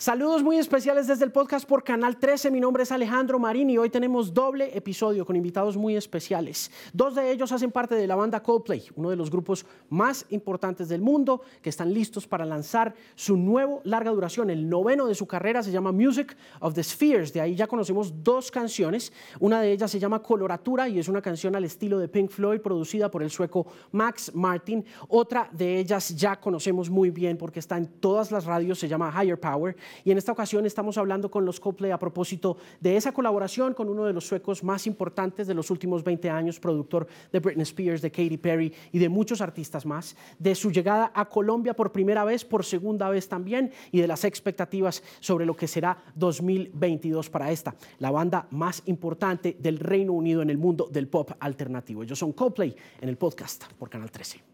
Saludos muy especiales desde el podcast por Canal 13. Mi nombre es Alejandro Marín y hoy tenemos doble episodio con invitados muy especiales. Dos de ellos hacen parte de la banda Coldplay, uno de los grupos más importantes del mundo, que están listos para lanzar su nuevo larga duración. El noveno de su carrera se llama Music of the Spheres. De ahí ya conocemos dos canciones. Una de ellas se llama Coloratura y es una canción al estilo de Pink Floyd producida por el sueco Max Martin. Otra de ellas ya conocemos muy bien porque está en todas las radios, se llama Higher Power y en esta ocasión estamos hablando con los Coldplay a propósito de esa colaboración con uno de los suecos más importantes de los últimos 20 años, productor de Britney Spears, de Katy Perry y de muchos artistas más, de su llegada a Colombia por primera vez, por segunda vez también, y de las expectativas sobre lo que será 2022 para esta, la banda más importante del Reino Unido en el mundo del pop alternativo. Ellos son Coldplay en el podcast por Canal 13.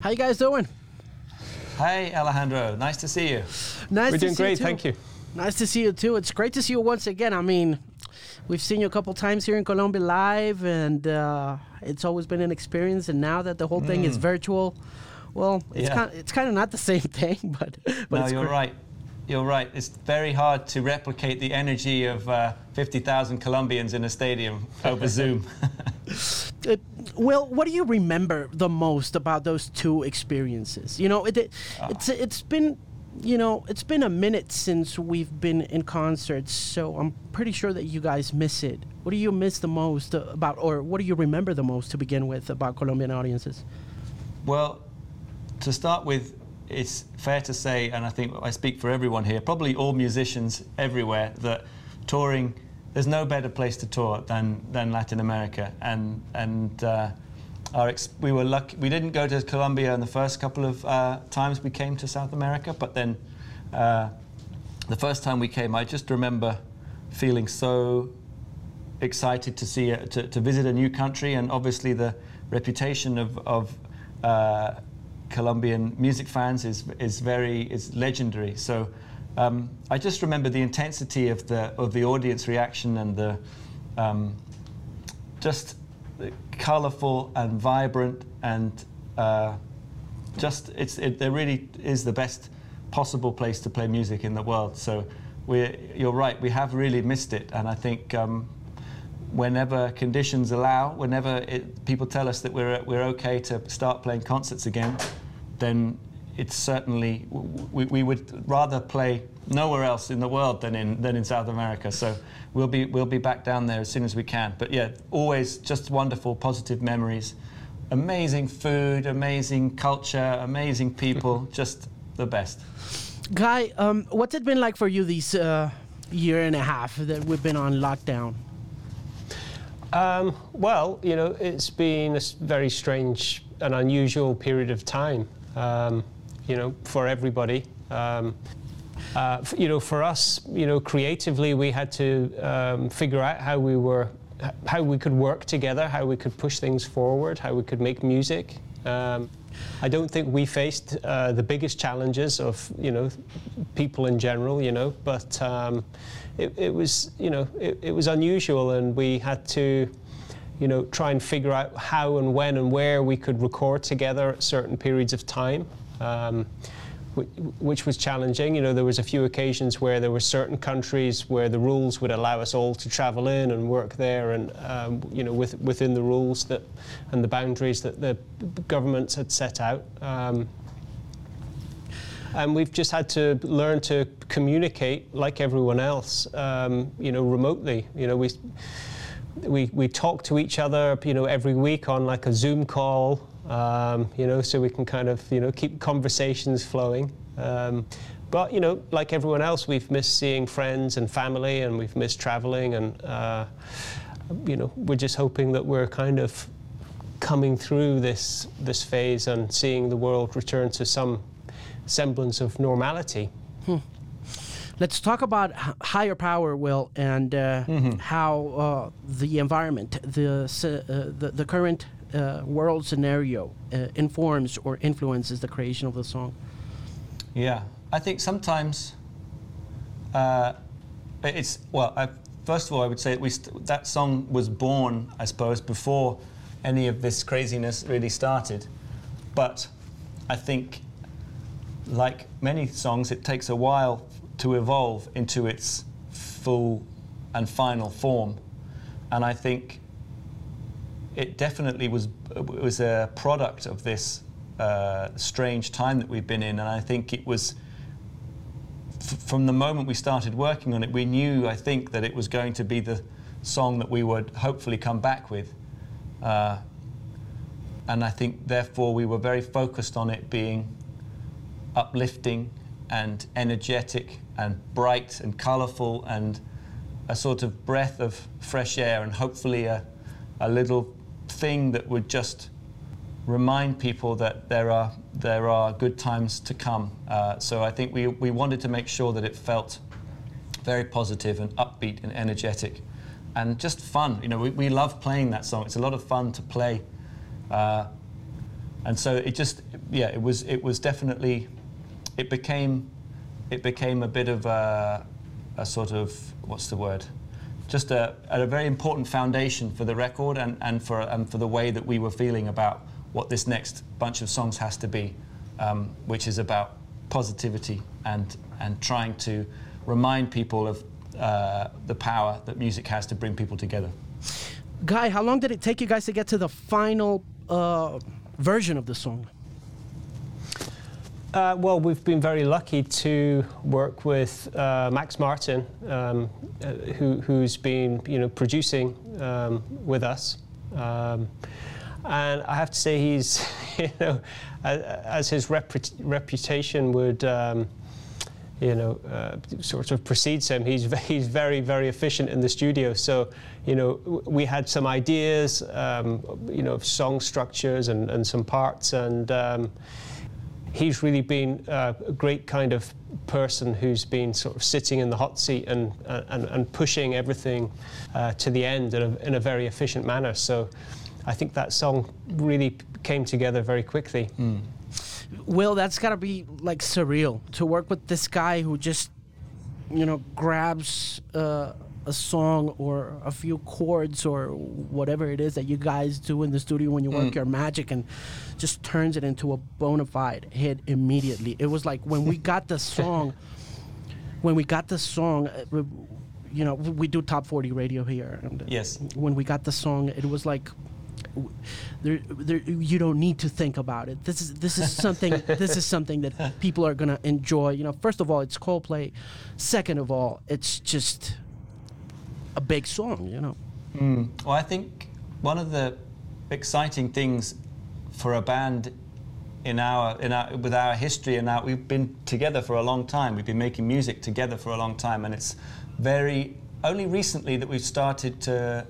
How you guys doing? Hey, Alejandro. Nice to see you. Nice to see you. We're to doing see you great, too. thank you. Nice to see you too. It's great to see you once again. I mean, we've seen you a couple times here in Colombia live, and uh, it's always been an experience. And now that the whole thing is virtual, well, it's Yeah. kind it's kind of not the same thing, but but no, it's you're great. right. You're right. It's very hard to replicate the energy of uh, 50,000 Colombians in a stadium over Zoom. Will, what do you remember the most about those two experiences? You know, it, it ah. it's it's been you know it's been a minute since we've been in concerts, so I'm pretty sure that you guys miss it. What do you miss the most about, or what do you remember the most to begin with about Colombian audiences? well, to start with, it's fair to say, and I think I speak for everyone here, probably all musicians everywhere, that touring, there's no better place to tour than, than Latin America. And, and uh, our we were lucky, we didn't go to Colombia in the first couple of uh, times we came to South America, but then uh, the first time we came, I just remember feeling so excited to see to, to visit a new country, and obviously the reputation of, of uh, Colombian music fans is is very is legendary. So um, I just remember the intensity of the of the audience reaction and the um, just colourful and vibrant and uh, just it's it, there really is the best possible place to play music in the world. So you're right, we have really missed it, and I think. Um, Whenever conditions allow, whenever it, people tell us that we're, we're okay to start playing concerts again, then it's certainly, we, we would rather play nowhere else in the world than in, than in South America. So we'll be, we'll be back down there as soon as we can. But yeah, always just wonderful, positive memories. Amazing food, amazing culture, amazing people, just the best. Guy, um, what's it been like for you these uh, year and a half that we've been on lockdown? Um, well, you know, it's been a very strange and unusual period of time, um, you know, for everybody. Um, uh, you know, for us, you know, creatively, we had to um, figure out how we were, how we could work together, how we could push things forward, how we could make music. Um, I don't think we faced uh, the biggest challenges of, you know, people in general, you know, but um, it, it was, you know, it, it was unusual, and we had to, you know, try and figure out how and when and where we could record together at certain periods of time. Um, which was challenging. You know, there was a few occasions where there were certain countries where the rules would allow us all to travel in and work there, and um, you know, with, within the rules that and the boundaries that the governments had set out. Um, and we've just had to learn to communicate like everyone else, um, you know, remotely. You know, we we we talk to each other, you know, every week on like a Zoom call, um, you know, so we can kind of you know keep conversations flowing. Um, but you know, like everyone else, we've missed seeing friends and family, and we've missed traveling, and uh, you know, we're just hoping that we're kind of coming through this this phase and seeing the world return to some semblance of normality. Let's talk about h- higher power, Will, and uh, how uh, the environment, the, uh, the, the current uh, world scenario uh, informs or influences the creation of the song. Yeah, I think sometimes uh, it's well. I, first of all, I would say st- that song was born, I suppose, before any of this craziness really started. But I think like many songs, it takes a while to evolve into its full and final form. And I think it definitely was was a product of this uh, strange time that we've been in, and I think it was from the moment we started working on it, we knew I think that it was going to be the song that we would hopefully come back with, uh, and I think therefore we were very focused on it being uplifting and energetic and bright and colourful and a sort of breath of fresh air and hopefully a, a little thing that would just remind people that there are there are good times to come. Uh, so I think we, we wanted to make sure that it felt very positive and upbeat and energetic and just fun. You know, we, we love playing that song. It's a lot of fun to play. Uh, and so it just yeah, it was it was definitely it became it became a bit of a, a sort of what's the word just a, a very important foundation for the record and, and, for, and for the way that we were feeling about what this next bunch of songs has to be, um, which is about positivity and, and trying to remind people of uh, the power that music has to bring people together. Guy, how long did it take you guys to get to the final uh, version of the song? Uh, well, we've been very lucky to work with uh, Max Martin, um, uh, who, has been, you know, producing um, with us. Um, and I have to say, he's, you know, as, his repu- reputation would, um, you know, uh, sort of precedes him. He's he's very very efficient in the studio. So, you know, we had some ideas, um, you know, of song structures and, and some parts and um, he's really been a great kind of person who's been sort of sitting in the hot seat and, and, and pushing everything uh, to the end in a, in a, very efficient manner. So I think that song really came together very quickly. Mm. Will, that's got to be like surreal to work with this guy who just, you know, grabs. Uh, a song or a few chords or whatever it is that you guys do in the studio when you work mm. your magic and just turns it into a bona fide hit immediately. It was like when we got the song, when we got the song, uh, you know, we do top 40 radio here. And yes. When we got the song, it was like, there, there, you don't need to think about it. This is this is something this is something that people are gonna enjoy. You know, first of all, it's Coldplay. Second of all, it's just a big song, you know. Mm. Well, I think one of the exciting things for a band in our, in our with our history and our, we've been together for a long time. We've been making music together for a long time, and it's very only recently that we've started to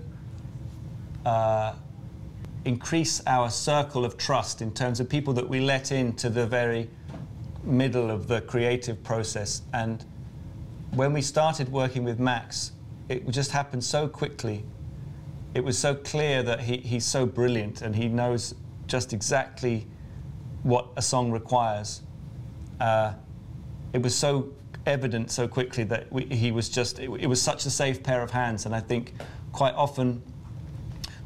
uh, increase our circle of trust in terms of people that we let into the very middle of the creative process. And when we started working with Max, it just happened so quickly. It was so clear that he, he's so brilliant and he knows just exactly what a song requires. Uh, it was so evident so quickly that we, he was just, it, it, was such a safe pair of hands. And I think quite often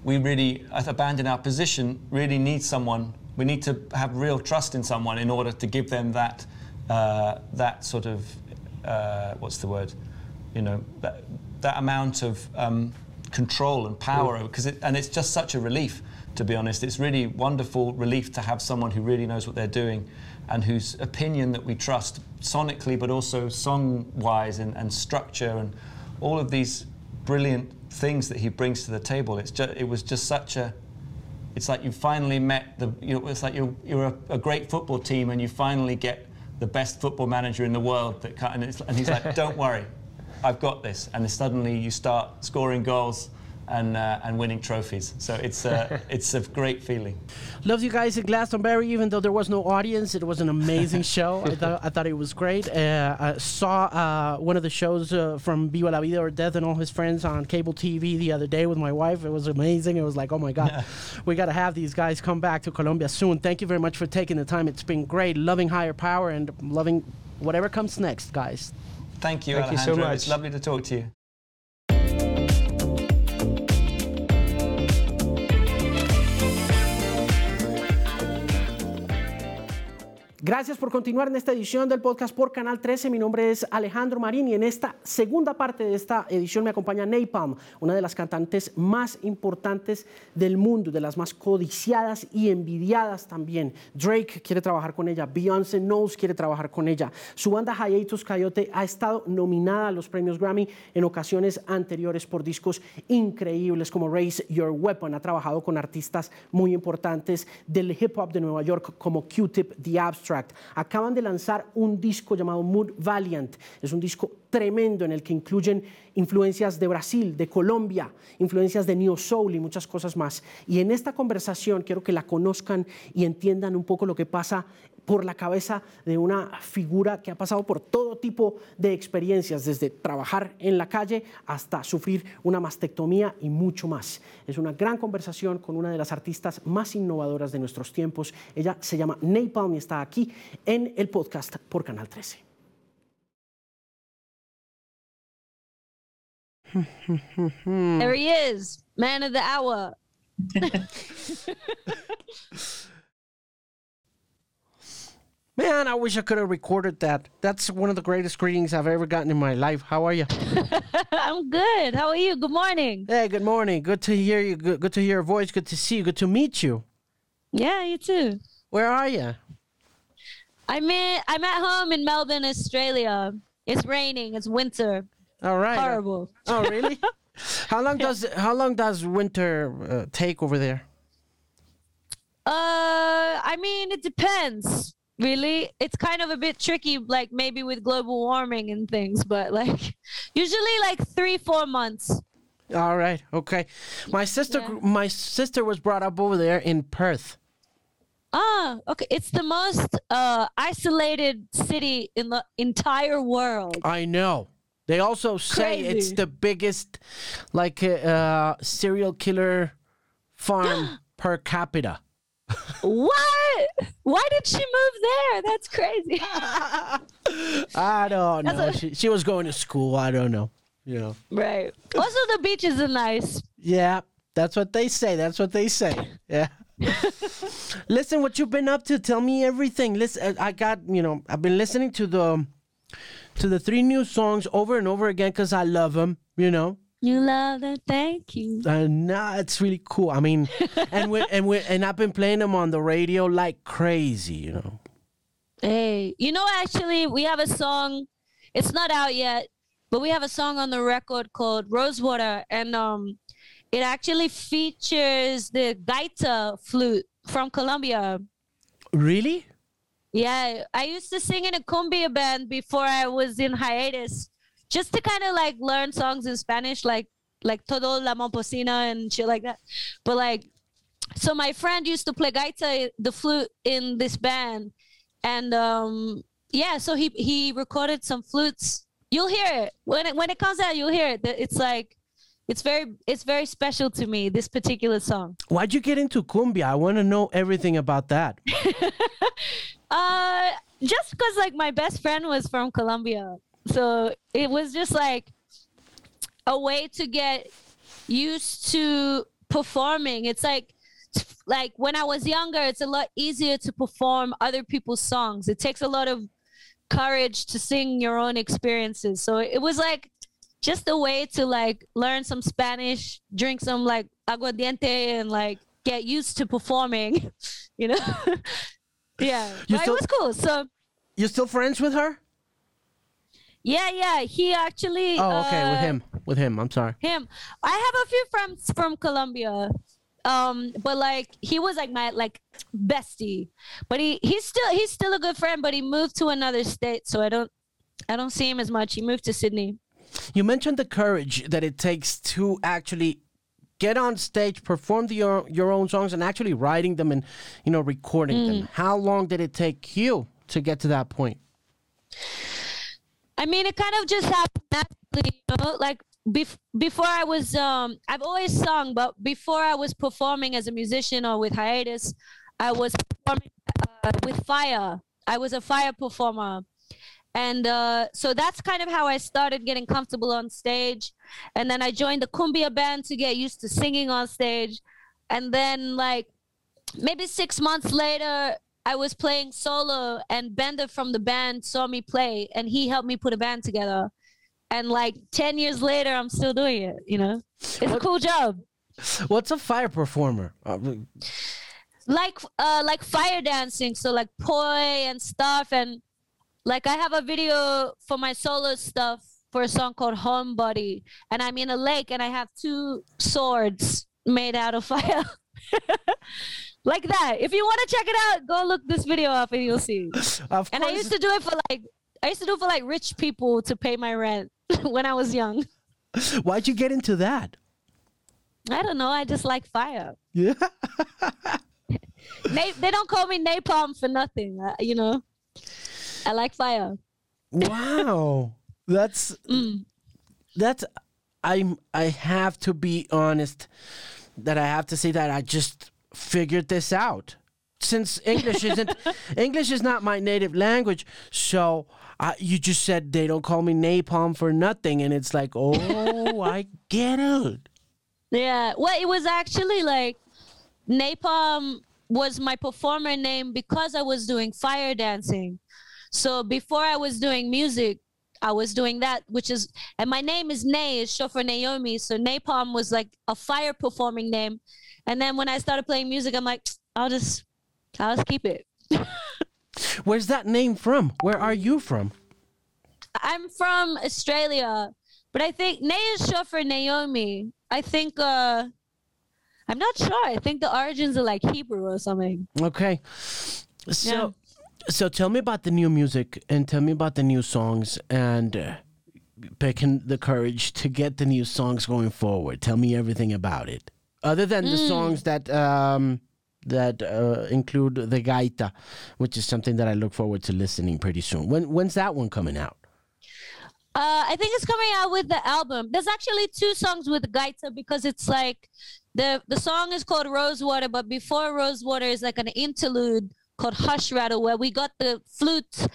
we really, as a band in our position, really need someone, we need to have real trust in someone in order to give them that, uh, that sort of, uh, what's the word? You know, that, that amount of um, control and power because it, and it's just such a relief to be honest. It's really wonderful relief to have someone who really knows what they're doing and whose opinion that we trust sonically but also song wise and, and structure and all of these brilliant things that he brings to the table. It's just it was just such a it's like you finally met the you know it's like you're, you're a, a great football team and you finally get the best football manager in the world that and, and he's like don't worry I've got this. And then suddenly you start scoring goals and, uh, and winning trophies. So it's, uh, it's a great feeling. Love you guys at Glastonbury, even though there was no audience. It was an amazing show. I, thought, I thought it was great. Uh, I saw uh, one of the shows uh, from Viva la Vida or Death and all his friends on cable TV the other day with my wife. It was amazing. It was like, oh my God, yeah. we got to have these guys come back to Colombia soon. Thank you very much for taking the time. It's been great. Loving higher power and loving whatever comes next, guys. Thank you, Thank Alejandro. you so much. It's lovely to talk to you. Gracias por continuar en esta edición del podcast por Canal 13. Mi nombre es Alejandro Marín y en esta segunda parte de esta edición me acompaña Napalm, una de las cantantes más importantes del mundo, de las más codiciadas y envidiadas también. Drake quiere trabajar con ella, Beyoncé Knowles quiere trabajar con ella. Su banda Hiatus Coyote ha estado nominada a los premios Grammy en ocasiones anteriores por discos increíbles como Raise Your Weapon. Ha trabajado con artistas muy importantes del hip hop de Nueva York como Q-Tip, The Abstract Acaban de lanzar un disco llamado Mood Valiant. Es un disco tremendo en el que incluyen influencias de Brasil, de Colombia, influencias de Neo Soul y muchas cosas más. Y en esta conversación quiero que la conozcan y entiendan un poco lo que pasa por la cabeza de una figura que ha pasado por todo tipo de experiencias, desde trabajar en la calle hasta sufrir una mastectomía y mucho más. Es una gran conversación con una de las artistas más innovadoras de nuestros tiempos. Ella se llama Napalm y está aquí en el podcast por Canal 13. There he is, man of the hour. Man, I wish I could have recorded that. That's one of the greatest greetings I've ever gotten in my life. How are you? I'm good. How are you? Good morning. Hey, good morning. Good to hear you. Good, good to hear your voice. Good to see you. Good to meet you. Yeah, you too. Where are you? I'm in, I'm at home in Melbourne, Australia. It's raining. It's winter. All right. Horrible. Oh, really? how long does how long does winter uh, take over there? Uh, I mean, it depends. Really, it's kind of a bit tricky, like maybe with global warming and things, but like usually like three, four months. All right. Okay. My sister Yeah. my sister was brought up over there in Perth. Ah, okay. It's the most uh, isolated city in the entire world. I know. They also say it's the biggest like uh, uh, serial killer farm per capita. What? Why did she move there? That's crazy. I don't know. a- she, she was going to school. I don't know. You know. right. Also, the beaches are nice. Yeah, that's what they say. That's what they say. Yeah. Listen, what you've been up to? Tell me everything. Listen, uh, I got you know. I've been listening to the to the three new songs over and over again because I love them. You know. You love it. Thank you. And nah, it's really cool. I mean, and we and we and I've been playing them on the radio like crazy. You know. Hey, you know, actually, we have a song. It's not out yet, but we have a song on the record called Rosewater, and um, it actually features the gaita flute from Colombia. Really? Yeah, I used to sing in a cumbia band before I was in hiatus, just to kind of like learn songs in Spanish, like like Totó la Momposina and shit like that. But like, so my friend used to play gaita, the flute in this band, and um, yeah, so he he recorded some flutes. You'll hear it when it when it comes out. You'll hear it. It's like. It's very it's very special to me this particular song. Why'd you get into cumbia? I want to know everything about that. Uh, just because like my best friend was from Colombia, so it was just like a way to get used to performing. It's like like when I was younger, it's a lot easier to perform other people's songs. It takes a lot of courage to sing your own experiences. So it was like just a way to like learn some Spanish, drink some like aguardiente, and like get used to performing. You know. Yeah, You but still- it was cool. So You still friends with her? Yeah, yeah, he actually. Oh, okay, with uh, him. With him. I'm sorry. Him. I have a few friends from Colombia, um, but like he was like my like bestie. But he he's still he's still a good friend. But he moved to another state, so I don't I don't see him as much. He moved to Sydney. You mentioned the courage that it takes to actually get on stage, perform the, your your own songs, and actually writing them and you know recording them. How long did it take you to get to that point? I mean, it kind of just happened naturally, you know. Like bef- before I was, um, I've always sung, but before I was performing as a musician or with hiatus, I was performing uh, with fire. I was a fire performer, and uh, so that's kind of how I started getting comfortable on stage. And then I joined the cumbia band to get used to singing on stage, and then like maybe six months later I was playing solo and Bender from the band saw me play and he helped me put a band together. And like 10 years later, I'm still doing it, you know? It's a cool job. What's a fire performer? Uh, Like uh like fire dancing, so like poi and stuff and like I have a video for my solo stuff for a song called Homebody and I'm in a lake and I have two swords made out of fire. like that. If you want to check it out, go look this video up and you'll see. of And I used to do it for like I used to do it for like rich people to pay my rent when I was young. Why'd you get into that? I don't know. I just like fire. Yeah. Na- they don't call me napalm for nothing. Uh, you know, I like fire. Wow. That's Mm. that's I'm I have to be honest that I have to say that I just figured this out. Since English isn't English is not my native language, so I, you just said they don't call me napalm for nothing, and it's like, oh, I get it. Yeah. Well, it was actually like napalm was my performer name because I was doing fire dancing. So before I was doing music, I was doing that, which is, and my name is Nai, is short for Naomi. So Napalm was like a fire performing name. And then when I started playing music, I'm like, I'll just, I'll just keep it. Where's that name from? Where are you from? I'm from Australia, but I think Nai is short for Naomi. I think, uh, I'm not sure. I think the origins are like Hebrew or something. Okay. So, Yeah. so tell me about the new music and tell me about the new songs and uh, picking the courage to get the new songs going forward. Tell me everything about it, other than the songs that um, that uh, include the gaita, which is something that I look forward to listening pretty soon. When when's that one coming out? Uh, I think it's coming out with the album. There's actually two songs with Gaita because it's like the the song is called Rosewater, but before Rosewater is like an interlude called Hush Rattle where we got the flute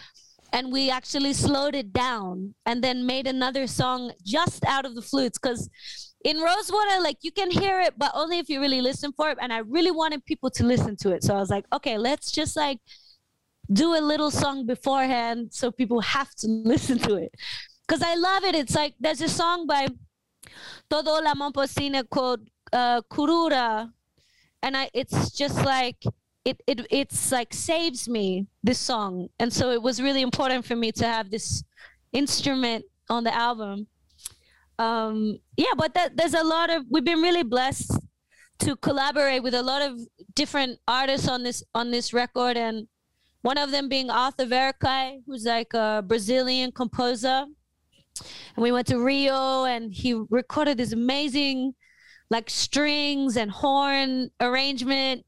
and we actually slowed it down and then made another song just out of the flutes because in Rosewater, like you can hear it, but only if you really listen for it. And I really wanted people to listen to it. So I was like, okay, let's just like do a little song beforehand so people have to listen to it because I love it. It's like there's a song by Totó La Momposina called uh, Kurura, and I it's just like it it it's like saves me this song, and so it was really important for me to have this instrument on the album. Um, yeah, but that, there's a lot of we've been really blessed to collaborate with a lot of different artists on this on this record, and one of them being Arthur Verocai, who's like a Brazilian composer. And we went to Rio and he recorded this amazing like strings and horn arrangement.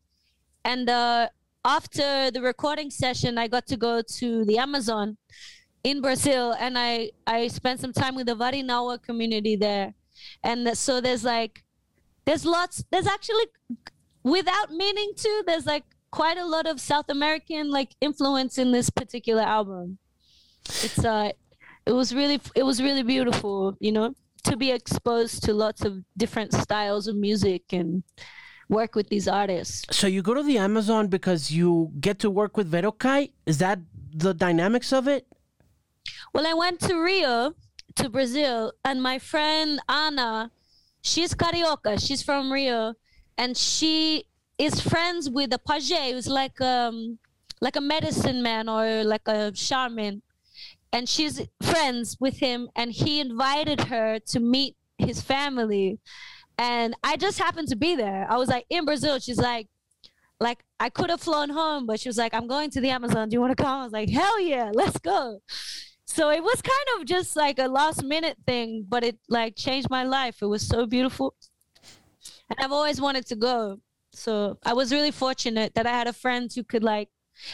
And uh, after the recording session I got to go to the Amazon in Brazil and I I spent some time with the Varinawa community there and so there's like there's lots there's actually without meaning to there's like quite a lot of South American like influence in this particular album it's uh it was really it was really beautiful you know to be exposed to lots of different styles of music and work with these artists So you go to the Amazon because you get to work with Verocai. Is that the dynamics of it? Well i went to rio to brazil and my friend anna she's carioca. She's from rio and she is friends with a page who's like um like a medicine man or like a shaman. And she's friends with him and he invited her to meet his family. And i just happened to be there. I was like in brazil. She's like like i could have flown home but she was like i'm going to the amazon. Do you want to come? I was like hell yeah let's go so it was kind of just like a last minute thing but it like changed my life it was so beautiful and i've always wanted to go so i was really fortunate that i had a friend who could like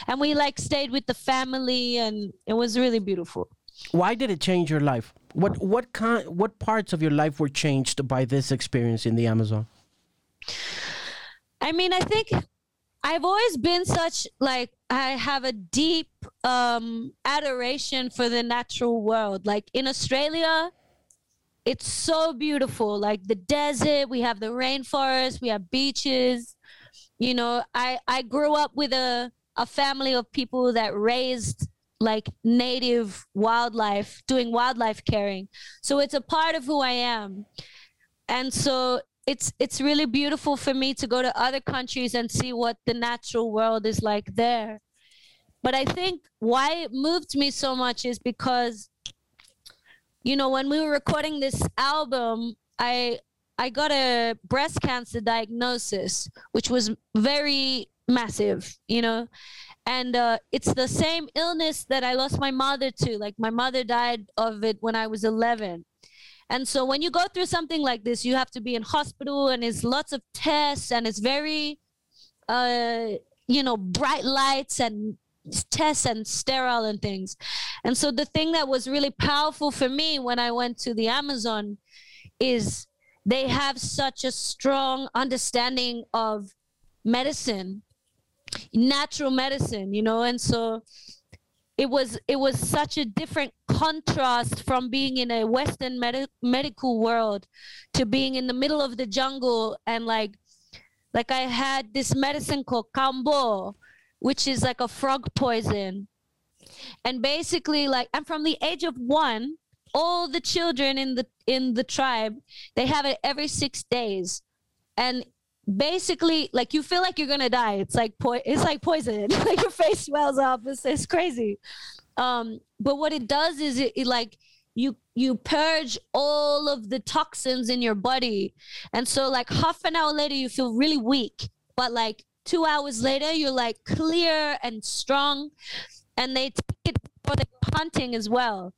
and we like stayed with the family and it was really beautiful Why did it change your life? What what kind what parts of your life were changed by this experience in the Amazon? I mean, I think I've always been such like I have a deep um adoration for the natural world. Like in Australia, it's so beautiful. Like the desert, we have the rainforest, we have beaches. You know, I I grew up with a a family of people that raised like native wildlife, doing wildlife caring. So it's a part of who I am. And so it's it's really beautiful for me to go to other countries and see what the natural world is like there. But I think why it moved me so much is because you know, when we were recording this album, I I got a breast cancer diagnosis, which was very massive, you know, and uh, it's the same illness that I lost my mother to. Like my mother died of it when I was 11. And so when you go through something like this, you have to be in hospital and it's lots of tests and it's very, uh, you know, bright lights and tests and sterile and things. And so the thing that was really powerful for me when I went to the Amazon is they have such a strong understanding of medicine natural medicine you know and so it was it was such a different contrast from being in a western med- medical world to being in the middle of the jungle and like like i had this medicine called kambo which is like a frog poison. And basically like i'm from the age of one all the children in the in the tribe they have it every six days. And basically like you feel like you're gonna die. It's like po- it's like poison. Like your face swells up. It's, it's crazy. Um but what it does is it, it like you you purge all of the toxins in your body. And so like half an hour later you feel really weak. But like two hours later you're like clear and strong. And they take it for the hunting as well.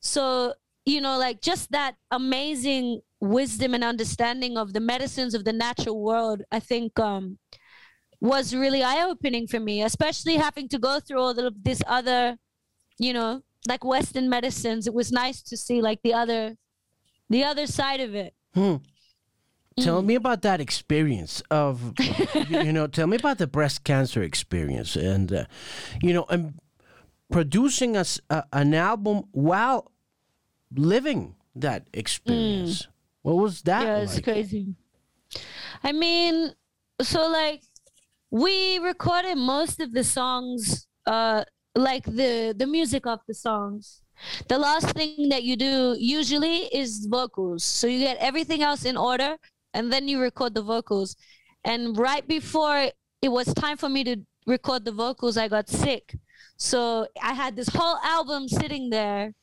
So you know like just that amazing wisdom and understanding of the medicines of the natural world i think um was really eye-opening for me especially having to go through all of this other you know like western medicines it was nice to see like the other the other side of it hmm. Tell me about that experience of, you, you, know, tell me about the breast cancer experience and, uh, you know, and producing us an album while living that experience. Mm. What was that? Yeah, it's like? crazy. I mean, so like we recorded most of the songs, uh, like the the music of the songs. The last thing that you do usually is vocals. So you get everything else in order, and then you record the vocals. And right before it was time for me to record the vocals, I got sick. So I had this whole album sitting there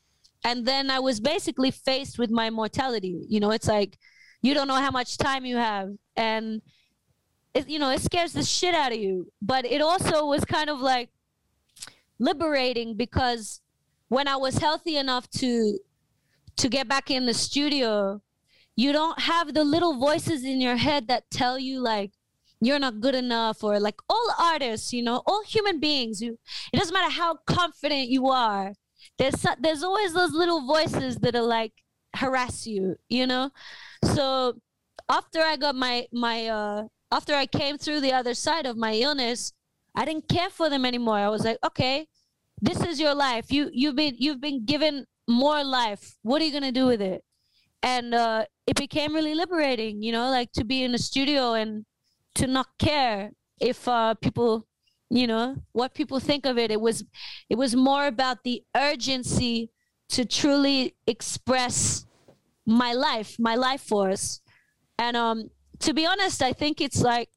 and then I was basically faced with my mortality. You know, it's like you don't know how much time you have, and it, you know it scares the shit out of you. But it also was kind of like liberating because when I was healthy enough to to get back in the studio, you don't have the little voices in your head that tell you like you're not good enough or like all artists you know all human beings you it doesn't matter how confident you are there's there's always those little voices that are like harass you you know? So after i got my my uh after i came through the other side of my illness i didn't care for them anymore. I was like okay this is your life. You you've been you've been given more life. What are you going to do with it? And uh it became really liberating you know like to be in a studio and to not care if uh people you know what people think of it it was it was more about the urgency to truly express my life my life force. And um to be honest i think it's like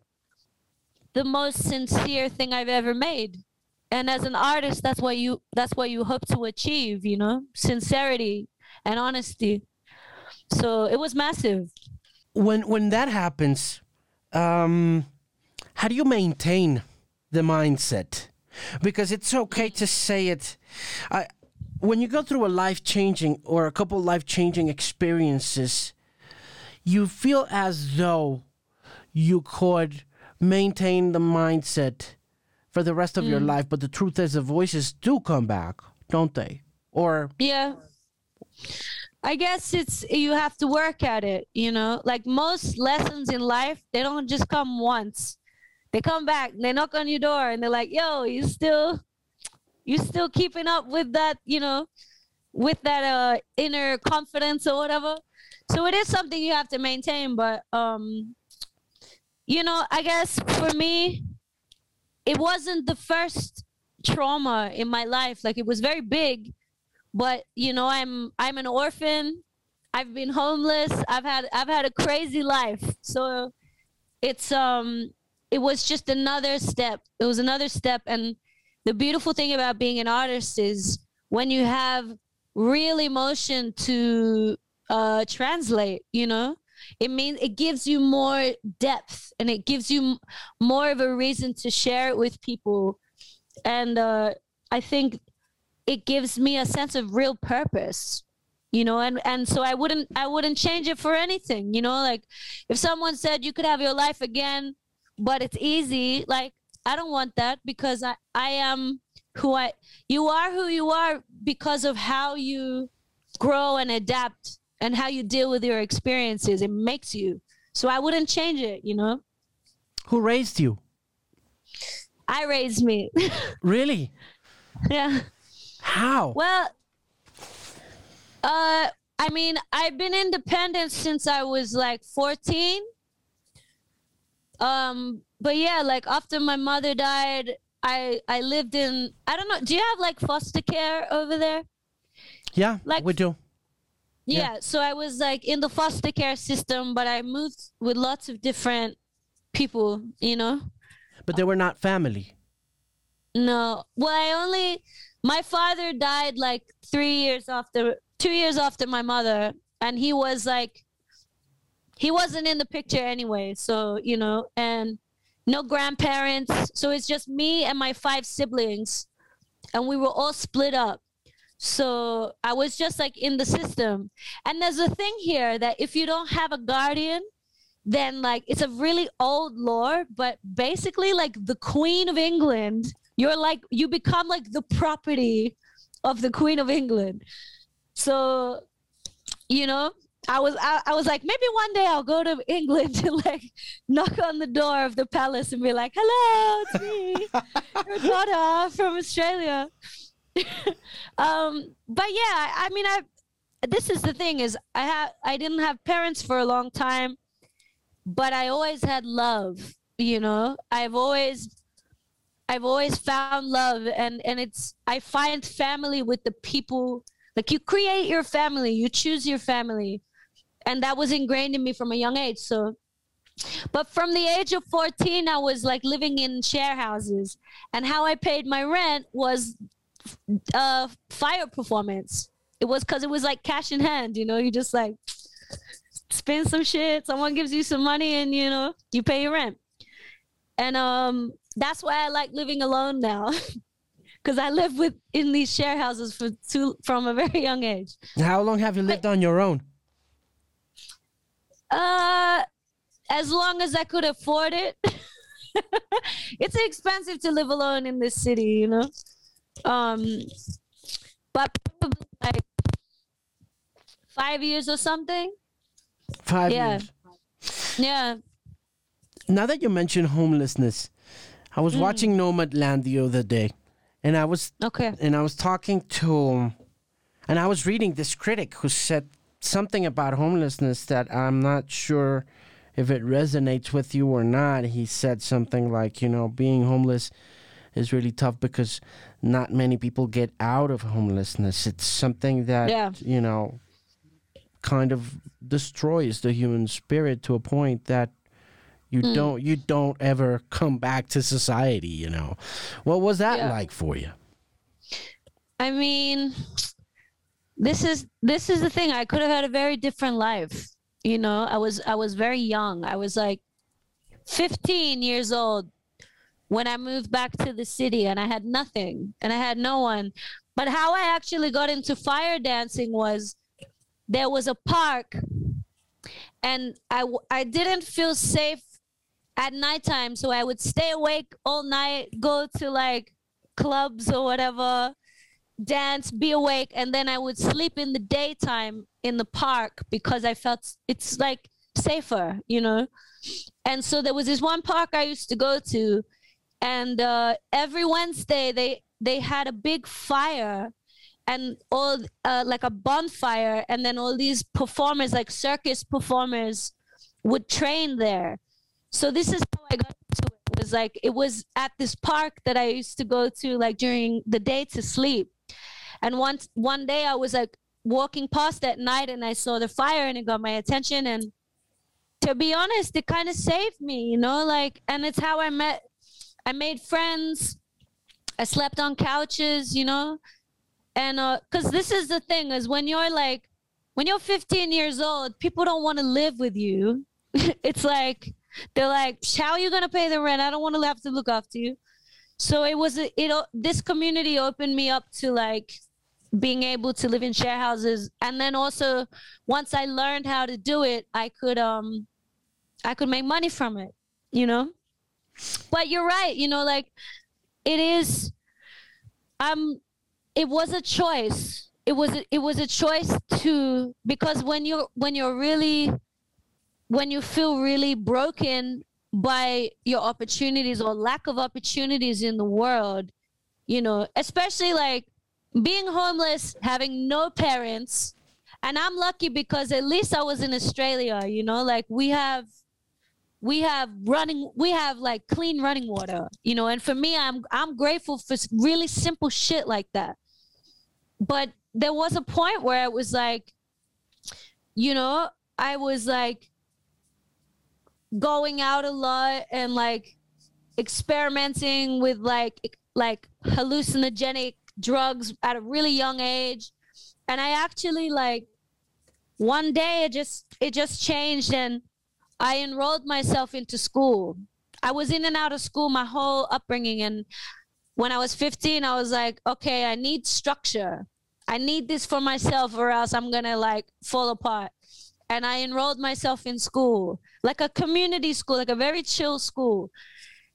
the most sincere thing i've ever made. And as an artist that's what you that's what you hope to achieve you know sincerity and honesty. So it was massive. When when that happens um how do you maintain the mindset because it's okay to say it. I, when you go through a life changing or a couple life changing experiences, you feel as though you could maintain the mindset for the rest of mm. your life. But the truth is, the voices do come back, don't they? Or yeah. I guess it's you have to work at it, you know. Like most lessons in life, they don't just come once they come back, they knock on your door, and they're like, "Yo, you still, you still keeping up with that, you know, with that uh, inner confidence or whatever." So it is something you have to maintain, but um, you know, I guess for me, it wasn't the first trauma in my life. Like it was very big, but you know, I'm I'm an orphan. I've been homeless. I've had I've had a crazy life. So it's um it was just another step. It was another step and the beautiful thing about being an artist is when you have real emotion to uh translate, you know? It means it gives you more depth and it gives you more of a reason to share it with people. And uh I think it gives me a sense of real purpose you know and and so i wouldn't i wouldn't change it for anything you know like if someone said you could have your life again but it's easy like i don't want that because i i am who i you are who you are because of how you grow and adapt and how you deal with your experiences it makes you so i wouldn't change it you know Who raised you? i raised me Really? yeah How? Well, uh, I mean, I've been independent since I was like 14. Um, but yeah, like after my mother died, I I lived in I don't know. Do you have like foster care over there? yeah, like- we do. Yeah. Yeah. So I was like in the foster care system, but I moved with lots of different people. You know. But they were not family. No. Well, I only my father died like 3 years after 2 years after my mother and he was like he wasn't in the picture anyway, so, you know, and no grandparents. So it's just me and my five siblings and we were all split up. So I was just like in the system. And there's a thing here that if you don't have a guardian, then like it's a really old law, but basically like the Queen of England, you're like you become like the property of the Queen of England. So, you know, I was I, I was like maybe one day I'll go to England to like knock on the door of the palace and be like, "Hello, it's me, your daughter from Australia." um, but yeah, I, I mean, I this is the thing is I have I didn't have parents for a long time, but I always had love. You know, I've always I've always found love, and and it's I find family with the people. Like you create your family, you choose your family, and that was ingrained in me from a young age. So but from the age of 14 i was like living in share houses and how i paid my rent was uh fire performance it was because it was like cash in hand you know you just like spend some shit someone gives you some money and you know you pay your rent and um that's why i like living alone now because i live with in these share houses for two from a very young age How long have you lived on your own? Uh, as long as I could afford it. it's expensive to live alone in this city, you know. Um, but probably like five years or something. Five Yeah. years. Yeah. Now that you mention homelessness, I Mm. was watching Nomadland the other day, and I was Okay. and I was talking to, and I was reading this critic who said something about homelessness that I'm not sure if it resonates with you or not. He said something like, you know, being homeless is really tough because not many people get out of homelessness. It's something that, Yeah. you know, kind of destroys the human spirit to a point that you Hmm. don't you don't ever come back to society, you know. What was that Yeah. like for you? I mean, this is this is the thing. I could have had a very different life. You know, I was I was very young. I was like 15 years old when I moved back to the city and I had nothing and I had no one. But how I actually got into fire dancing was there was a park and I, I didn't feel safe at nighttime so I would stay awake all night, go to like clubs or whatever dance, be awake, and then I would sleep in the daytime in the park because I felt it's like safer, you know. And so there was this one park I used to go to, and uh, every Wednesday they they had a big fire and all uh, like a bonfire, and then all these performers, like circus performers, would train there. So this is how I got to it. Was like it was at this park that I used to go to like during the day to sleep. And once one day I was like walking past at night and I saw the fire and it got my attention and to be honest, it kind of saved me, you know, like and it's how I met I made friends. I slept on couches, you know. And uh cuz this is the thing is when you're like when you're 15 years old, people don't want to live with you. it's like they're like, "How are you gonna pay the rent? I don't want to have to look after you." So it was it. This community opened me up to like being able to live in share houses, and then also once I learned how to do it, I could um, I could make money from it. You know, but you're right. You know, like it is. Um, it was a choice. It was a, it was a choice to because when you're when you're really when you feel really broken by your opportunities or lack of opportunities in the world, you know, especially like being homeless, having no parents. And I'm lucky because at least I was in Australia, you know, like we have we have running we have like clean running water, you know, and for me I'm I'm grateful for really simple shit like that. But there was a point where it was like you know, I was like going out a lot and like experimenting with like like hallucinogenic drugs at a really young age. And i actually like one day it just it just changed and i enrolled myself into school. I was in and out of school my whole upbringing and when i was 15 i was like okay i need structure. I need this for myself or else i'm gonna like fall apart. And I enrolled myself in school, like a community school, like a very chill school.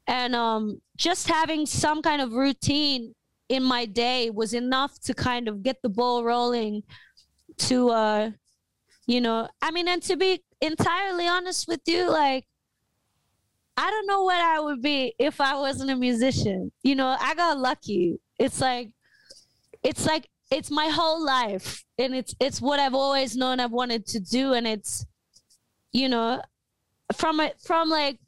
And um, just having some kind of routine in my day was enough to kind of get the ball rolling to, uh, you know, I mean, and to be entirely honest with you, like, I don't know what I would be if I wasn't a musician. You know, I got lucky. It's like, it's like it's my whole life and it's it's what I've always known I've wanted to do and it's you know from it from like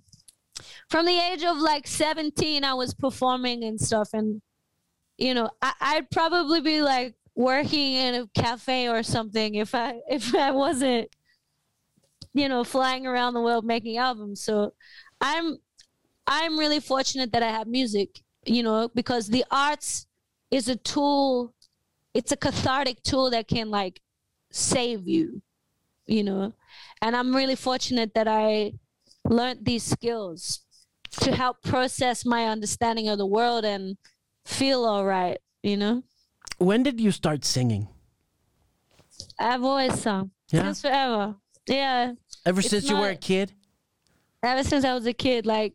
from the age of like 17 I was performing and stuff and you know I, I'd probably be like working in a cafe or something if I if I wasn't you know flying around the world making albums. So I'm I'm really fortunate that I have music you know because the arts is a tool it's a cathartic tool that can like save you you know. And i'm really fortunate that i learned these skills to help process my understanding of the world and feel all right you know? When did you start singing? I've always sung. Yeah? since forever. Yeah. Ever it's since not, you were a kid? Ever since i was a kid like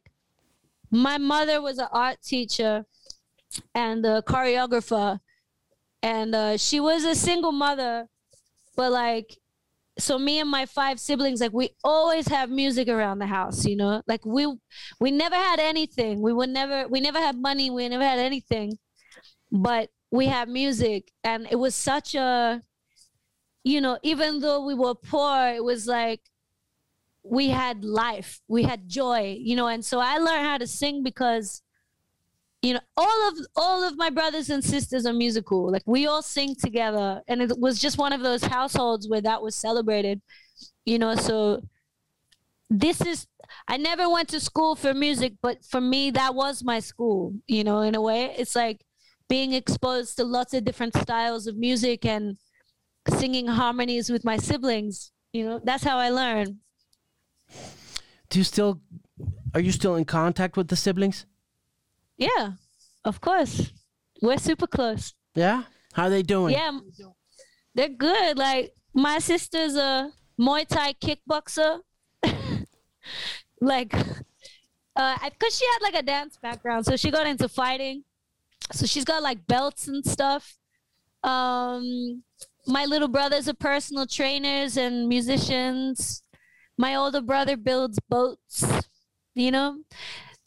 my mother was an art teacher and a choreographer. And uh, she was a single mother but like so me and my five siblings like we always have music around the house you know? Like we we never had anything. We would never we never had money. We never had anything. But we had music and it was such a you know even though we were poor it was like we had life. We had joy you know? And so i learned how to sing because you know all of all of my brothers and sisters are musical. Like we all sing together. And it was just one of those households where that was celebrated you know? So this is i never went to school for music but for me that was my school you know in a way. It's like being exposed to lots of different styles of music and singing harmonies with my siblings you know? That's how i learn. Do you still are you still in contact with the siblings yeah, of course. We're super close. Yeah? How are they doing? Yeah, they're good. Like my sister's a Muay Thai kickboxer. like, uh, because she had like a dance background, so she got into fighting. So she's got like belts and stuff. Um, my little brothers are personal trainers and musicians. My older brother builds boats. You know,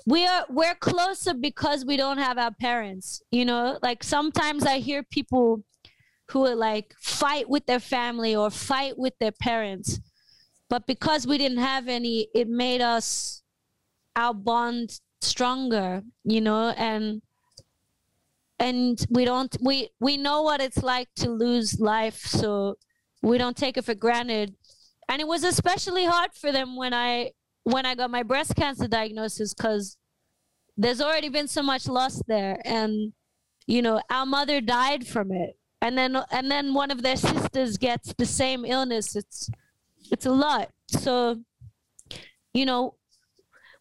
we are we're closer because we don't have our parents you know like sometimes i hear people who are like fight with their family or fight with their parents but because we didn't have any it made us our bond stronger, you know, and and we don't we we know what it's like to lose life, so we don't take it for granted. And it was especially hard for them when I when I got my breast cancer diagnosis because there's already been so much loss there, and you know our mother died from it, and then and then one of their sisters gets the same illness. It's it's a lot. So you know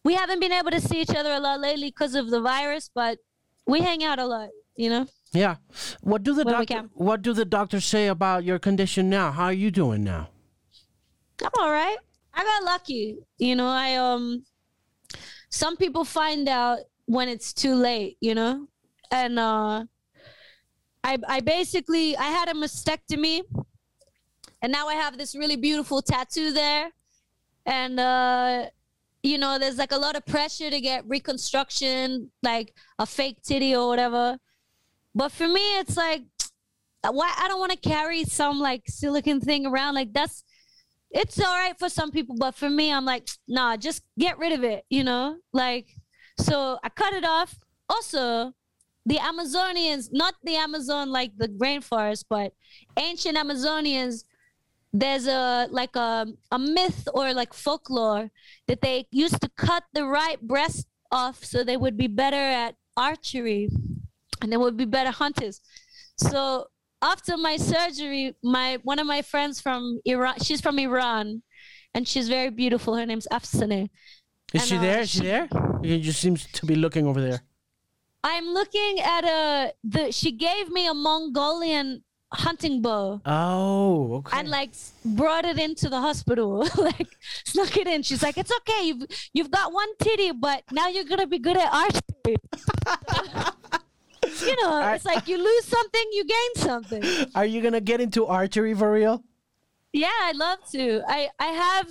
we haven't been able to see each other a lot lately because of the virus, but we hang out a lot. You know. Yeah. What do the doctor. What do the doctors say about your condition now? How are you doing now? I'm all right. I got lucky. You know, I um some people find out when it's too late, you know? And uh I I basically I had a mastectomy and now I have this really beautiful tattoo there. And uh you know, there's like a lot of pressure to get reconstruction, like a fake titty or whatever. But for me it's like why I don't want to carry some like silicon thing around like that's it's all right for some people, but for me, I'm like, nah, just get rid of it, you know? Like, so I cut it off. Also, the Amazonians, not the Amazon like the rainforest, but ancient Amazonians, there's a like a, a myth or like folklore that they used to cut the right breast off so they would be better at archery and they would be better hunters. So after my surgery, my one of my friends from Iran, she's from Iran, and she's very beautiful. Her name's Afsane. Is And, she uh, there? Is she she- there? He just seems to be looking over there. I'm looking at a the. She gave me a Mongolian hunting bow. Oh, okay. And like brought it into the hospital, like snuck it in. She's like, "It's okay. You've you've got one titty, but now you're gonna be good at archery." you know, it's like you lose something, you gain something. Are you gonna get into archery for real? Yeah, I'd love to. I I have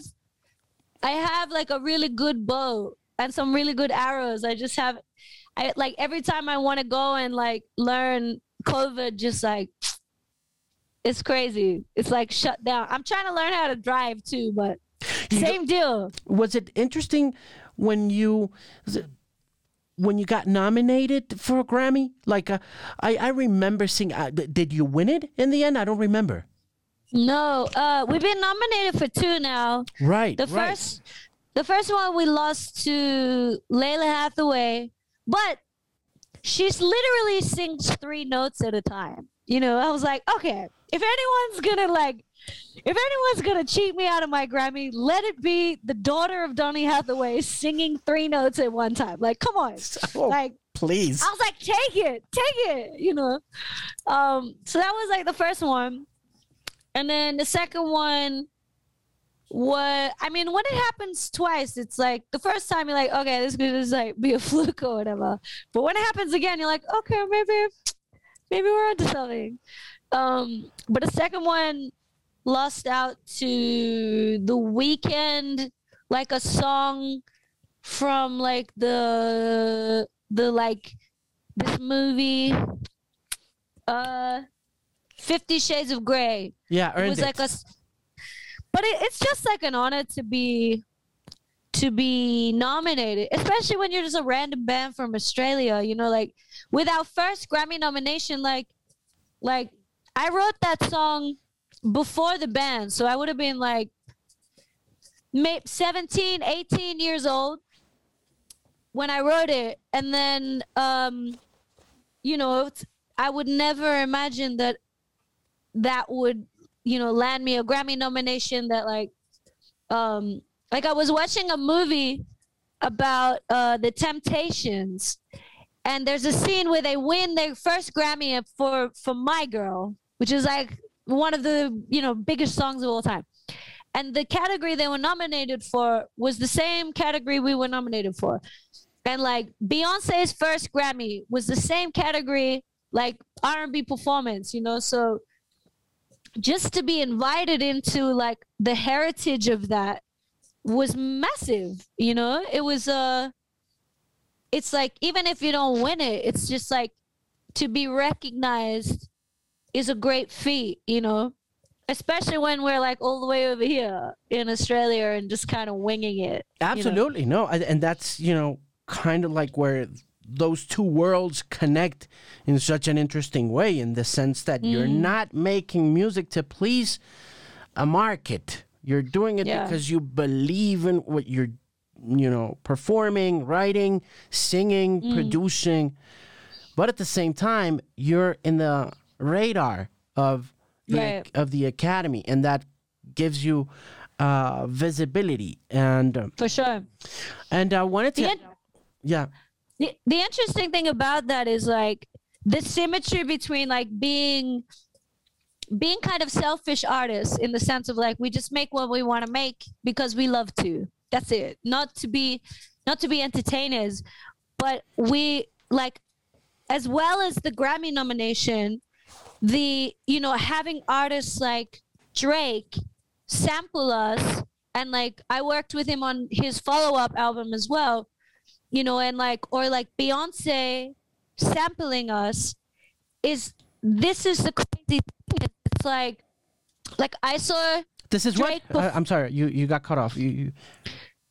I have like a really good bow and some really good arrows. I just have I like every time I want to go and like learn COVID just like it's crazy. It's like shut down. I'm trying to learn how to drive too, but same deal. Was it interesting when you when you got nominated for a Grammy? Like, uh, I I remember seeing. Uh, did you win it in the end? I don't remember. No, uh we've been nominated for two now. Right. The right. first, the first one we lost to Lalah Hathaway, but she's literally sings three notes at a time. You know, I was like, okay, if anyone's gonna like, if anyone's gonna cheat me out of my Grammy, let it be the daughter of Donny Hathaway singing three notes at one time. Like, come on, Oh, like. please. I was like, take it, take it, you know. Um, so that was like the first one. And then the second one what I mean, when it happens twice, it's like the first time you're like, okay, this could just like be a fluke or whatever. But when it happens again, you're like, okay, maybe maybe we're onto something. Um, but the second one lost out to the Weeknd, like a song from like the the like this movie uh 50 shades of gray yeah, it was it. like a but it, it's just like an honor to be to be nominated especially when you're just a random band from australia you know like with our first grammy nomination like like i wrote that song before the band so i would have been like may 17 18 years old when i wrote it. And then um you know i would never imagine that that would you know land me a grammy nomination that like um like i was watching a movie about uh the temptations. And there's a scene where they win their first grammy for for my girl which is like one of the you know biggest songs of all time. And the category they were nominated for was the same category we were nominated for. And like beyonce's first grammy was the same category like r&b performance you know? So just to be invited into like the heritage of that was massive you know? It was uh it's like even if you don't win it it's just like to be recognized is a great feat you know especially when we're like all the way over here in australia and just kind of winging it you know? Absolutely no, and that's you know kind of like where those two worlds connect in such an interesting way in the sense that you're Mm. not making music to please a market. You're doing it Yeah. because you believe in what you're, you know, performing, writing, singing, Mm. producing. But at the same time, you're in the radar of the, Right. of the academy, and that gives you uh, visibility. And uh, For sure. and I wanted to, The, in- yeah, the, the interesting thing about that is like the symmetry between like being being kind of selfish artists in the sense of like we just make what we want to make because we love to that's it not to be not to be entertainers but we like as well as the grammy nomination the you know having artists like drake sample us and like i worked with him on his follow-up album as well you know and like or like beyonce sampling us is this is the crazy thing it's like like i saw this is Drake what. Uh, I'm sorry, you you got cut off. You, you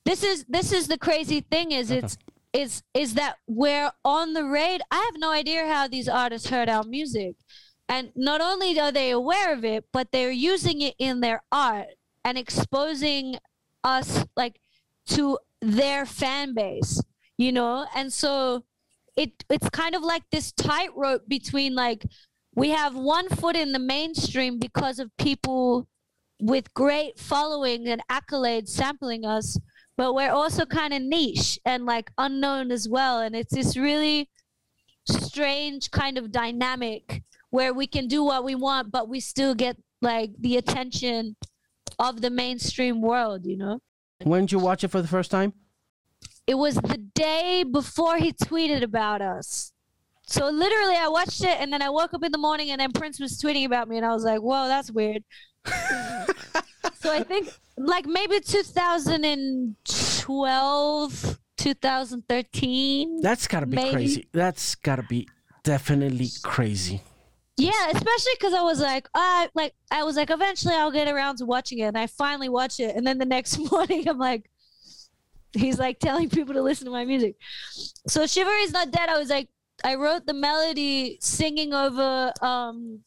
this is this is the crazy thing is it's is is that we're on the raid i have no idea how these artists heard our music and not only are they aware of it but they're using it in their art and exposing us like to their fan base you know? And so it it's kind of like this tightrope between like we have one foot in the mainstream because of people with great following and accolades sampling us but we're also kind of niche and like unknown as well. And it's this really strange kind of dynamic where we can do what we want but we still get like the attention of the mainstream world you know when did you watch it for the first time? it was the day before he tweeted about us so literally i watched it and then i woke up in the morning and then prince was tweeting about me and i was like whoa that's weird so i think like maybe 2012 2013 That's gotta be Maybe. crazy. That's gotta be definitely crazy. Yeah especially because i was like uh like i was like eventually i'll get around to watching it. And i finally watch it. And then the next morning i'm like he's like telling people to listen to my music. So chivalry's not dead i was like i wrote the melody singing over um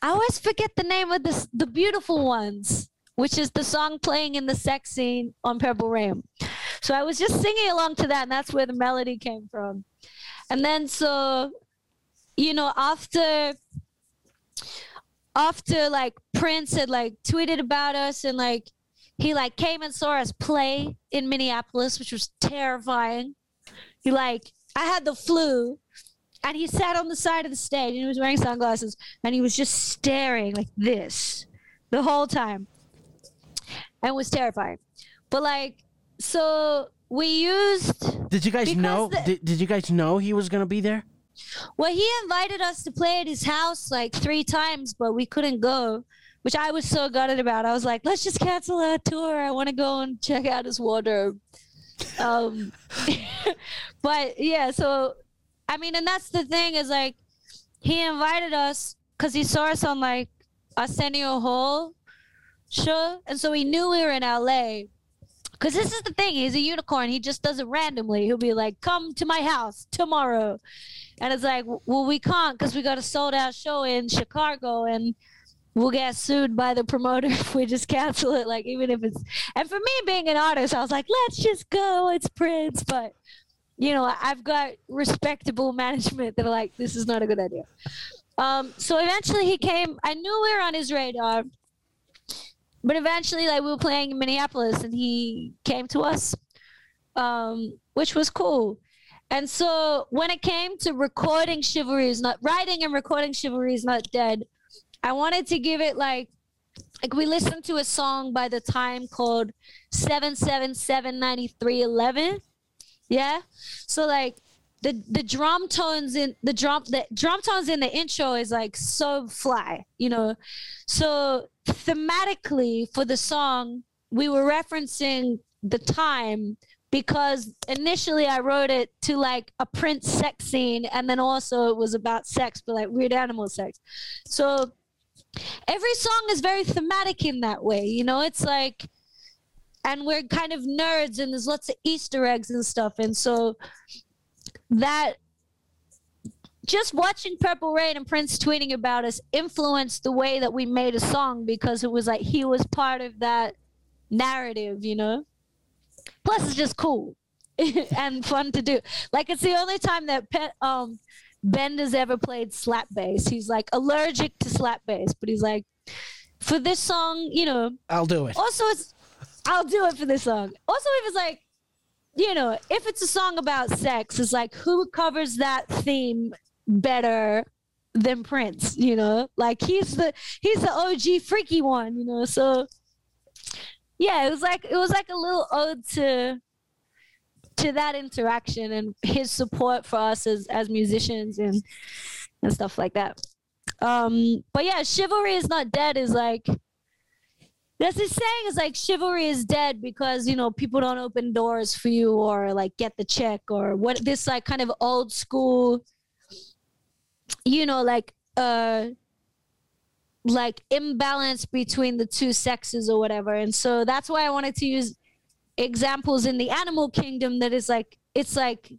i always forget the name of this the beautiful ones which is the song playing in the sex scene on purple rain. So i was just singing along to that and that's where the melody came from. And then so you know after after like prince had like tweeted about us and like he like came and saw us play in minneapolis which was terrifying he like i had the flu and he sat on the side of the stage and he was wearing sunglasses and he was just staring like this the whole time and was terrifying but like so we used Did you guys know? the- did, did you guys know he was gonna be there? Well, he invited us to play at his house like three times, but we couldn't go, which I was so gutted about. I was like, let's just cancel our tour. I want to go and check out his wardrobe. Um, but yeah, so I mean, and that's the thing is like, he invited us because he saw us on like Arsenio Hall show, and so he knew we were in LA. Because this is the thing, he's a unicorn. He just does it randomly. He'll be like, "Come to my house tomorrow," and it's like, "Well, we can't because we got a sold out show in Chicago, and we'll get sued by the promoter if we just cancel it. Like, even if it's." And for me, being an artist, I was like, "Let's just go. It's Prince," but you know, I've got respectable management that are like, "This is not a good idea." Um, so eventually, he came. I knew we were on his radar. But eventually, like we were playing in Minneapolis, and he came to us, um, which was cool. And so when it came to recording Chivalry is not writing and recording Chivalry is not dead, I wanted to give it like like we listened to a song by the time called seven seven seven ninety three eleven. Yeah. So like the the drum tones in the drum the drum tones in the intro is like so fly, you know. So thematically for the song, we were referencing the time because initially I wrote it to like a Prince sex scene, and then also it was about sex, but like weird animal sex. So every song is very thematic in that way, you know. It's like and we're kind of nerds and there's lots of Easter eggs and stuff. And so that just watching Purple Rain and Prince tweeting about us influenced the way that we made a song because it was like he was part of that narrative, you know? Plus, it's just cool and fun to do. Like, it's the only time that Pe- um, Ben has ever played slap bass. He's like allergic to slap bass, but he's like, for this song, you know. I'll do it. Also, it's I'll do it for this song. Also, if it's like, you know, if it's a song about sex, it's like who covers that theme better than Prince? You know, like he's the he's the OG freaky one. You know, so yeah, it was like it was like a little ode to to that interaction and his support for us as as musicians and and stuff like that. Um, but yeah, chivalry is not dead is like that's his saying is like chivalry is dead because you know people don't open doors for you or like get the check or what this like kind of old school you know like uh like imbalance between the two sexes or whatever. And so that's why i wanted to use examples in the animal kingdom that is like it's like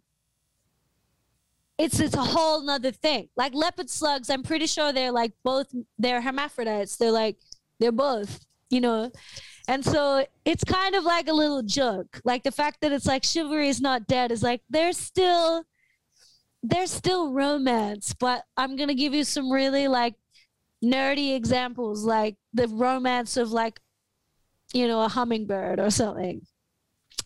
it's it's a whole nother thing. Like leopard slugs i'm pretty sure they're like both they're hermaphrodites. They're like they're both you know? And so it's kind of like a little joke. Like the fact that it's like chivalry is not dead is like there's still there's still romance but i'm gonna give you some really like nerdy examples like the romance of like you know a hummingbird or something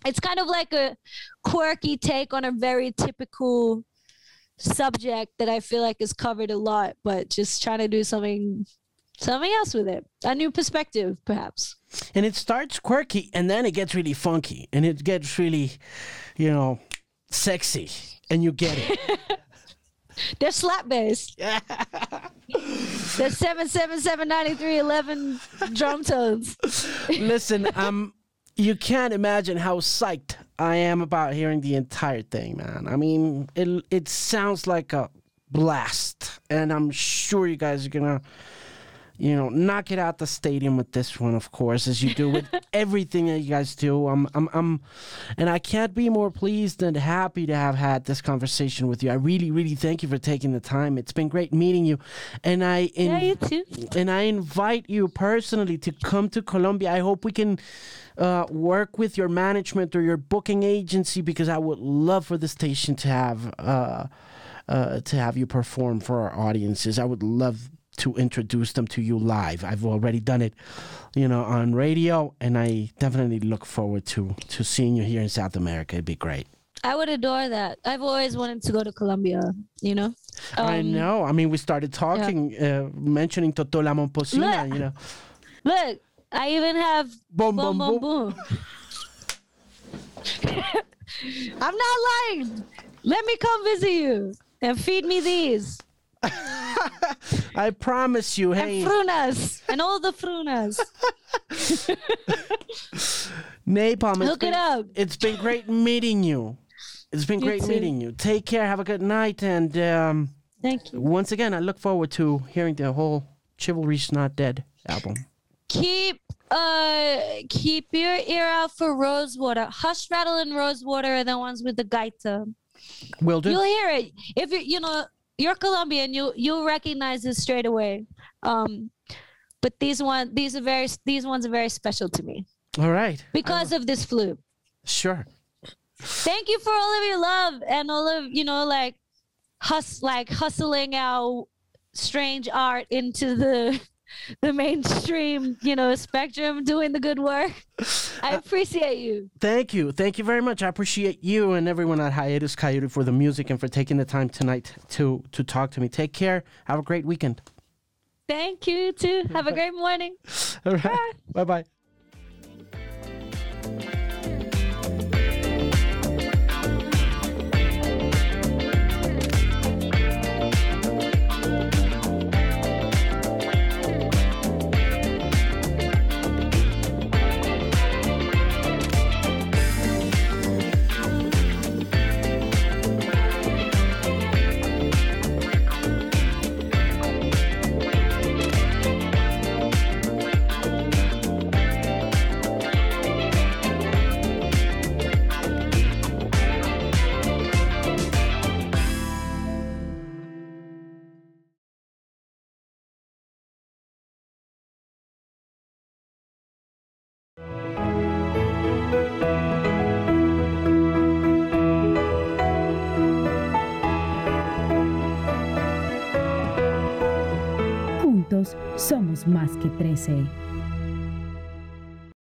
it's kind of like a quirky take on a very typical subject that I feel like is covered a lot, but just trying to do something something else with it. A new perspective, perhaps. And it starts quirky and then it gets really funky and it gets really, you know, sexy. And you get it. They're slap bass. They're seven seven seven ninety three eleven drum tones. Listen, um, you can't imagine how psyched I am about hearing the entire thing, man. I mean, it it sounds like a blast, and I'm sure you guys are gonna, you know, knock it out the stadium with this one, of course, as you do with everything that you guys do. I'm, I'm, I'm, and I can't be more pleased and happy to have had this conversation with you. I really, really thank you for taking the time. It's been great meeting you, and I, in, Yeah, you too. and I invite you personally to come to Colombia. I hope we can uh, work with your management or your booking agency because I would love for the station to have uh, uh, to have you perform for our audiences. I would love to introduce them to you live. I've already done it, you know, on radio, and I definitely look forward to to seeing you here in South America. It'd be great. I would adore that. I've always wanted to go to Colombia, you know? I Um, know. I mean, we started talking, uh, mentioning Totó la Momposina, Look. you know. Look, I even have Boom, boom boom, boom boom. I'm not lying. Let me come visit you and feed me these I promise you, and frunas and all the frunas. Nai Palm. Hook been- it up. It's been great meeting you. It's been You great too. meeting you. Take care. Have a good night. And um, Thank you. once again, I look forward to hearing the whole Chivalry's Not Dead album. Keep uh keep your ear out for Rosewater. Hush, Rattle, and Rosewater are the ones with the gaita. Will do. You'll hear it if you you know you're Colombian. You you'll recognize it straight away. Um, but these one these are very these ones are very special to me All right. because of this flu. Sure. Thank you for all of your love and all of you know like hus like hustling our strange art into the the mainstream you know spectrum doing the good work. I uh, appreciate you. Thank you. Thank you very much. I appreciate you and everyone at Hiatus Kaiyote for the music and for taking the time tonight to to talk to me. Take care. Have a great weekend. Thank you too. Have a great morning. All right. Bye bye. Somos más que 13.